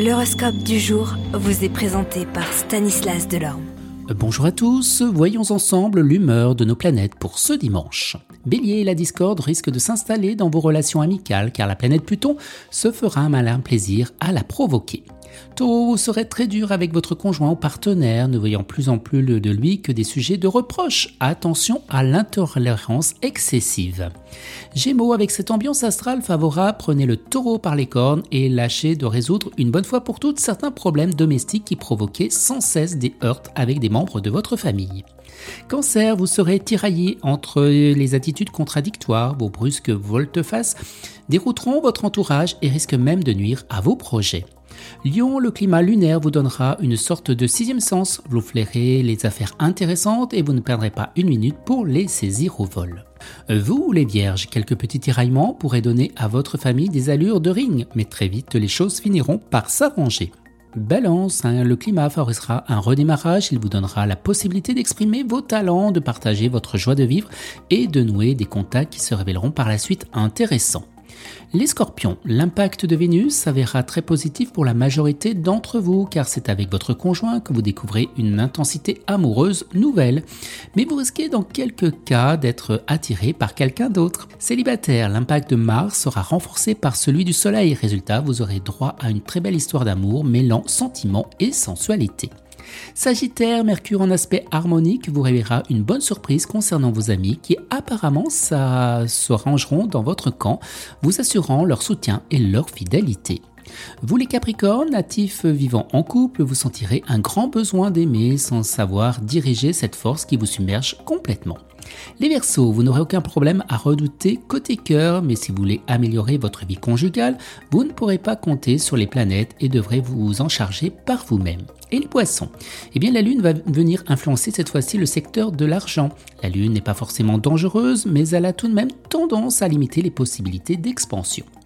L'horoscope du jour vous est présenté par Stanislas Delorme. Bonjour à tous, voyons ensemble l'humeur de nos planètes pour ce dimanche. Bélier, la discorde risque de s'installer dans vos relations amicales car la planète Pluton se fera un malin plaisir à la provoquer. Taureau, vous serez très dur avec votre conjoint ou partenaire, ne voyant plus en plus de lui que des sujets de reproche. Attention à l'intolérance excessive. Gémeaux, avec cette ambiance astrale favorable, prenez le taureau par les cornes et lâchez de résoudre une bonne fois pour toutes certains problèmes domestiques qui provoquaient sans cesse des heurts avec des membres de votre famille. Cancer, vous serez tiraillé entre les attitudes contradictoires, vos brusques volte-face dérouteront votre entourage et risquent même de nuire à vos projets. Lion, le climat lunaire vous donnera une sorte de sixième sens. Vous flairez les affaires intéressantes et vous ne perdrez pas une minute pour les saisir au vol. Vous, les vierges, quelques petits tiraillements pourraient donner à votre famille des allures de ring, mais très vite les choses finiront par s'arranger. Balance, hein, le climat favorisera un redémarrage, il vous donnera la possibilité d'exprimer vos talents, de partager votre joie de vivre et de nouer des contacts qui se révéleront par la suite intéressants. Les scorpions, l'impact de Vénus s'avérera très positif pour la majorité d'entre vous car c'est avec votre conjoint que vous découvrez une intensité amoureuse nouvelle. Mais vous risquez dans quelques cas d'être attiré par quelqu'un d'autre. Célibataire, l'impact de Mars sera renforcé par celui du Soleil. Résultat, vous aurez droit à une très belle histoire d'amour mêlant sentiment et sensualité. Sagittaire, Mercure en aspect harmonique vous révélera une bonne surprise concernant vos amis qui apparemment se rangeront dans votre camp, vous assurant leur soutien et leur fidélité. Vous les Capricornes, natifs vivant en couple, vous sentirez un grand besoin d'aimer sans savoir diriger cette force qui vous submerge complètement. Les Verseaux, vous n'aurez aucun problème à redouter côté cœur, mais si vous voulez améliorer votre vie conjugale, vous ne pourrez pas compter sur les planètes et devrez vous en charger par vous-même. Et les poissons Eh bien la Lune va venir influencer cette fois-ci le secteur de l'argent. La Lune n'est pas forcément dangereuse, mais elle a tout de même tendance à limiter les possibilités d'expansion.